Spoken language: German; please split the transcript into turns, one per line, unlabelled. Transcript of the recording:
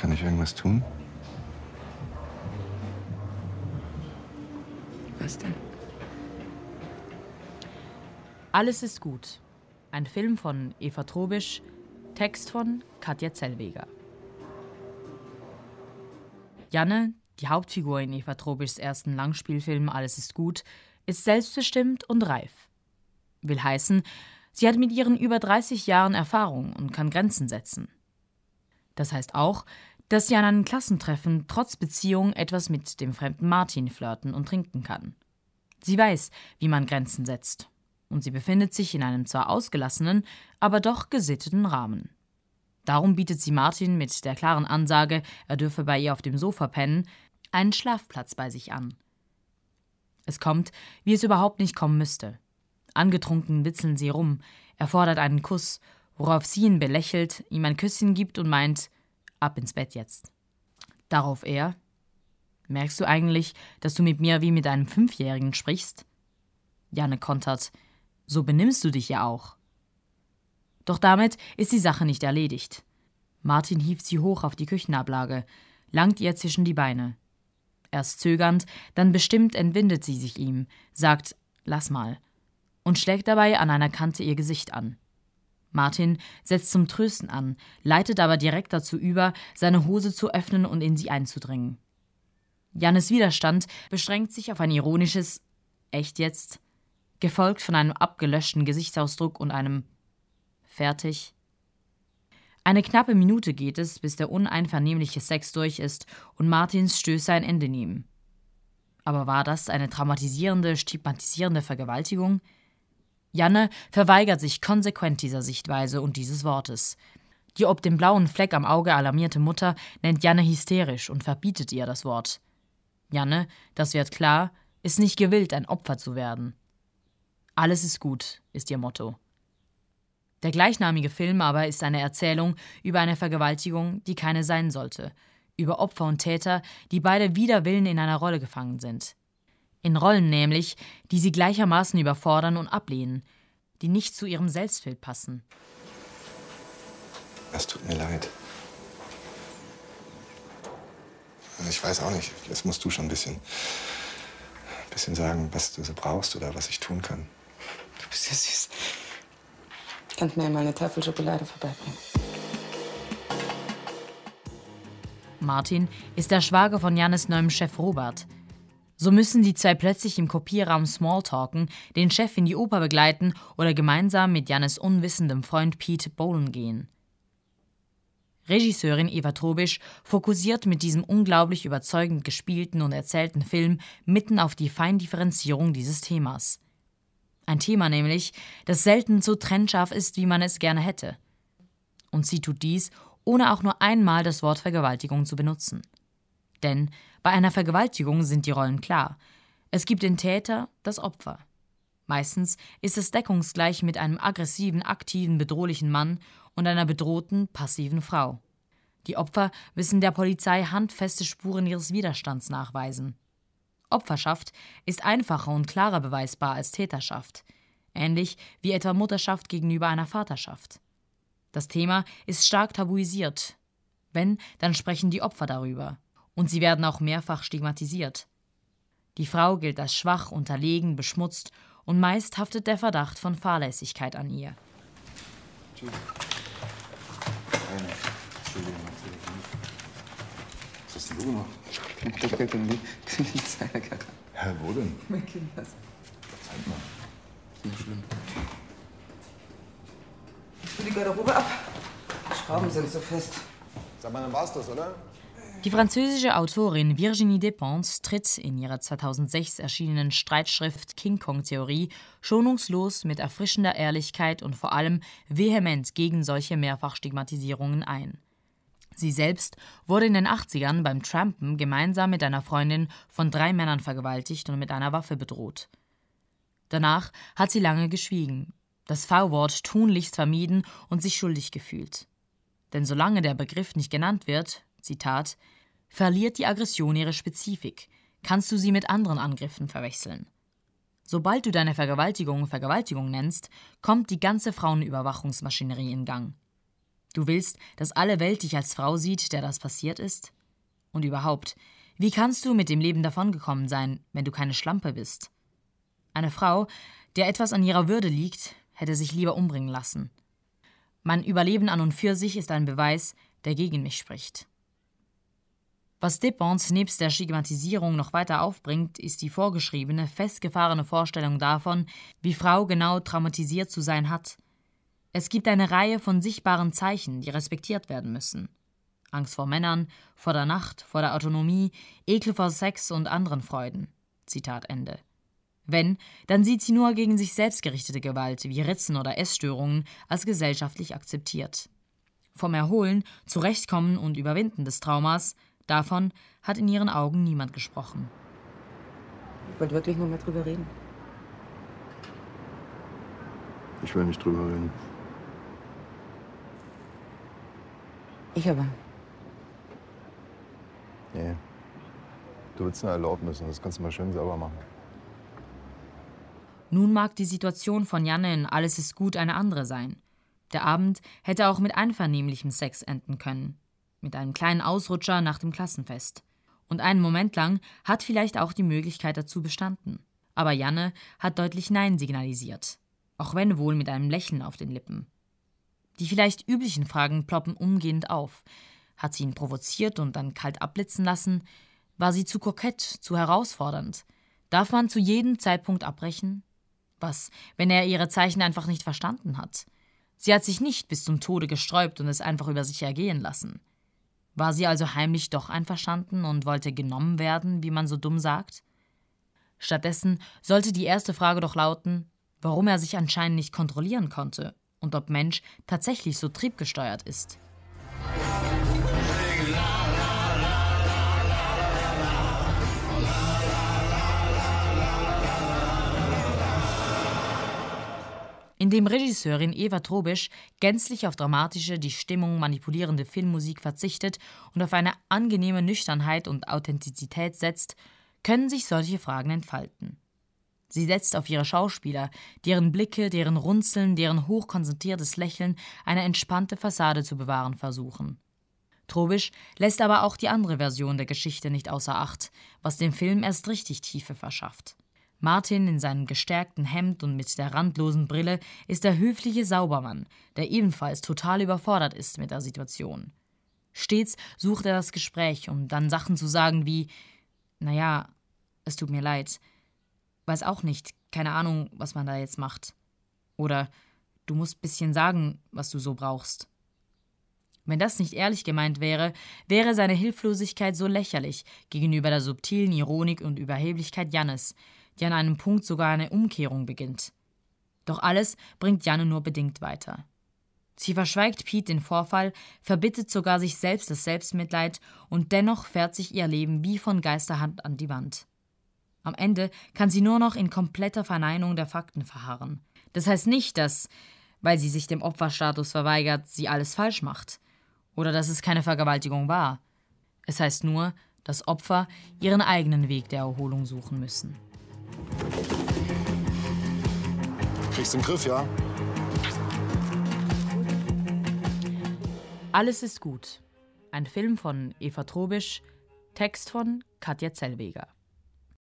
Kann ich irgendwas tun?
Was denn?
Alles ist gut. Ein Film von Eva Trobisch, Text von Katja Zellweger. Janne, die Hauptfigur in Eva Trobischs ersten Langspielfilm Alles ist gut, ist selbstbestimmt und reif. Will heißen, sie hat mit ihren über 30 Jahren Erfahrung und kann Grenzen setzen. Das heißt auch, dass sie an einem Klassentreffen trotz Beziehung etwas mit dem fremden Martin flirten und trinken kann. Sie weiß, wie man Grenzen setzt. Und sie befindet sich in einem zwar ausgelassenen, aber doch gesitteten Rahmen. Darum bietet sie Martin mit der klaren Ansage, er dürfe bei ihr auf dem Sofa pennen, einen Schlafplatz bei sich an. Es kommt, wie es überhaupt nicht kommen müsste. Angetrunken witzeln sie rum, er fordert einen Kuss, worauf sie ihn belächelt, ihm ein Küsschen gibt und meint, ab ins Bett jetzt. Darauf er, merkst du eigentlich, dass du mit mir wie mit einem Fünfjährigen sprichst? Janne kontert, so benimmst du dich ja auch. Doch damit ist die Sache nicht erledigt. Martin hieft sie hoch auf die Küchenablage, langt ihr zwischen die Beine. Erst zögernd, dann bestimmt entwindet sie sich ihm, sagt Lass mal und schlägt dabei an einer Kante ihr Gesicht an. Martin setzt zum Trösten an, leitet aber direkt dazu über, seine Hose zu öffnen und in sie einzudringen. Jannes Widerstand beschränkt sich auf ein ironisches Echt jetzt, gefolgt von einem abgelöschten Gesichtsausdruck und einem Fertig. Eine knappe Minute geht es, bis der uneinvernehmliche Sex durch ist und Martins Stöße ein Ende nehmen. Aber war das eine traumatisierende, stigmatisierende Vergewaltigung? Janne verweigert sich konsequent dieser Sichtweise und dieses Wortes. Die ob dem blauen Fleck am Auge alarmierte Mutter nennt Janne hysterisch und verbietet ihr das Wort. Janne, das wird klar, ist nicht gewillt, ein Opfer zu werden. Alles ist gut, ist ihr Motto. Der gleichnamige Film aber ist eine Erzählung über eine Vergewaltigung, die keine sein sollte, über Opfer und Täter, die beide wider Willen in einer Rolle gefangen sind. In Rollen nämlich, die sie gleichermaßen überfordern und ablehnen, die nicht zu ihrem Selbstbild passen.
Es tut mir leid. Ich weiß auch nicht. Jetzt musst du schon ein bisschen, ein bisschen sagen, was du so brauchst oder was ich tun kann.
Du bist ja süß. Kannst mir mal eine Tafel Schokolade vorbeibringen.
Martin ist der Schwager von Jannes neuem Chef Robert. So müssen die zwei plötzlich im Kopierraum Smalltalken, den Chef in die Oper begleiten oder gemeinsam mit Jannes unwissendem Freund Pete bowlen gehen. Regisseurin Eva Trobisch fokussiert mit diesem unglaublich überzeugend gespielten und erzählten Film mitten auf die Feindifferenzierung dieses Themas. Ein Thema nämlich, das selten so trennscharf ist, wie man es gerne hätte. Und sie tut dies, ohne auch nur einmal das Wort Vergewaltigung zu benutzen. Denn bei einer Vergewaltigung sind die Rollen klar. Es gibt den Täter, das Opfer. Meistens ist es deckungsgleich mit einem aggressiven, aktiven, bedrohlichen Mann und einer bedrohten, passiven Frau. Die Opfer müssen der Polizei handfeste Spuren ihres Widerstands nachweisen. Opferschaft ist einfacher und klarer beweisbar als Täterschaft, ähnlich wie etwa Mutterschaft gegenüber einer Vaterschaft. Das Thema ist stark tabuisiert. Wenn, dann sprechen die Opfer darüber und sie werden auch mehrfach stigmatisiert. Die Frau gilt als schwach, unterlegen, beschmutzt und meist haftet der Verdacht von Fahrlässigkeit an ihr.
Was hast denn du gemacht? Hä, wo denn?
Mein Kind, was?
Zeig mal.
Nicht schlimm. Ich will die Garderobe ab. Die Schrauben sind so fest.
Sag mal, dann war's das, oder?
Die französische Autorin Virginie Despentes tritt in ihrer 2006 erschienenen Streitschrift King Kong Theorie schonungslos mit erfrischender Ehrlichkeit und vor allem vehement gegen solche Mehrfachstigmatisierungen ein. Sie selbst wurde in den 80ern beim Trampen gemeinsam mit einer Freundin von drei Männern vergewaltigt und mit einer Waffe bedroht. Danach hat sie lange geschwiegen, das V-Wort tunlichst vermieden und sich schuldig gefühlt. Denn solange der Begriff nicht genannt wird, Zitat, verliert die Aggression ihre Spezifik, kannst du sie mit anderen Angriffen verwechseln. Sobald du deine Vergewaltigung Vergewaltigung nennst, kommt die ganze Frauenüberwachungsmaschinerie in Gang. Du willst, dass alle Welt dich als Frau sieht, der das passiert ist? Und überhaupt, wie kannst du mit dem Leben davongekommen sein, wenn du keine Schlampe bist? Eine Frau, der etwas an ihrer Würde liegt, hätte sich lieber umbringen lassen. Mein Überleben an und für sich ist ein Beweis, der gegen mich spricht. Was Depons nebst der Stigmatisierung noch weiter aufbringt, ist die vorgeschriebene, festgefahrene Vorstellung davon, wie Frau genau traumatisiert zu sein hat. Es gibt eine Reihe von sichtbaren Zeichen, die respektiert werden müssen. Angst vor Männern, vor der Nacht, vor der Autonomie, Ekel vor Sex und anderen Freuden. Zitat Ende. Wenn, dann sieht sie nur gegen sich selbst gerichtete Gewalt wie Ritzen oder Essstörungen als gesellschaftlich akzeptiert. Vom Erholen, Zurechtkommen und Überwinden des Traumas, davon hat in ihren Augen niemand gesprochen.
Ich wollte wirklich nur mal drüber reden.
Ich will nicht drüber reden.
Ich aber.
Nee. Du willst eine Erlaubnis und das kannst du mal schön sauber machen.
Nun mag die Situation von Janne in Alles ist gut eine andere sein. Der Abend hätte auch mit einvernehmlichem Sex enden können. Mit einem kleinen Ausrutscher nach dem Klassenfest. Und einen Moment lang hat vielleicht auch die Möglichkeit dazu bestanden. Aber Janne hat deutlich Nein signalisiert. Auch wenn wohl mit einem Lächeln auf den Lippen. Die vielleicht üblichen Fragen ploppen umgehend auf. Hat sie ihn provoziert und dann kalt abblitzen lassen? War sie zu kokett, zu herausfordernd? Darf man zu jedem Zeitpunkt abbrechen? Was, wenn er ihre Zeichen einfach nicht verstanden hat? Sie hat sich nicht bis zum Tode gesträubt und es einfach über sich ergehen lassen. War sie also heimlich doch einverstanden und wollte genommen werden, wie man so dumm sagt? Stattdessen sollte die erste Frage doch lauten, warum er sich anscheinend nicht kontrollieren konnte und ob Mensch tatsächlich so triebgesteuert ist. Indem Regisseurin Eva Trobisch gänzlich auf dramatische, die Stimmung manipulierende Filmmusik verzichtet und auf eine angenehme Nüchternheit und Authentizität setzt, können sich solche Fragen entfalten. Sie setzt auf ihre Schauspieler, deren Blicke, deren Runzeln, deren hochkonzentriertes Lächeln eine entspannte Fassade zu bewahren versuchen. Trobisch lässt aber auch die andere Version der Geschichte nicht außer Acht, was dem Film erst richtig Tiefe verschafft. Martin in seinem gestärkten Hemd und mit der randlosen Brille ist der höfliche Saubermann, der ebenfalls total überfordert ist mit der Situation. Stets sucht er das Gespräch, um dann Sachen zu sagen wie: Naja, es tut mir leid. Weiß auch nicht, keine Ahnung, was man da jetzt macht. Oder du musst bisschen sagen, was du so brauchst. Wenn das nicht ehrlich gemeint wäre, wäre seine Hilflosigkeit so lächerlich gegenüber der subtilen Ironik und Überheblichkeit Jannes, die an einem Punkt sogar eine Umkehrung beginnt. Doch alles bringt Janne nur bedingt weiter. Sie verschweigt Pete den Vorfall, verbittet sogar sich selbst das Selbstmitleid und dennoch fährt sich ihr Leben wie von Geisterhand an die Wand. Am Ende kann sie nur noch in kompletter Verneinung der Fakten verharren. Das heißt nicht, dass, weil sie sich dem Opferstatus verweigert, sie alles falsch macht. Oder dass es keine Vergewaltigung war. Es heißt nur, dass Opfer ihren eigenen Weg der Erholung suchen müssen.
Kriegst den Griff, ja?
Alles ist gut. Ein Film von Eva Trobisch, Text von Katja Zellweger.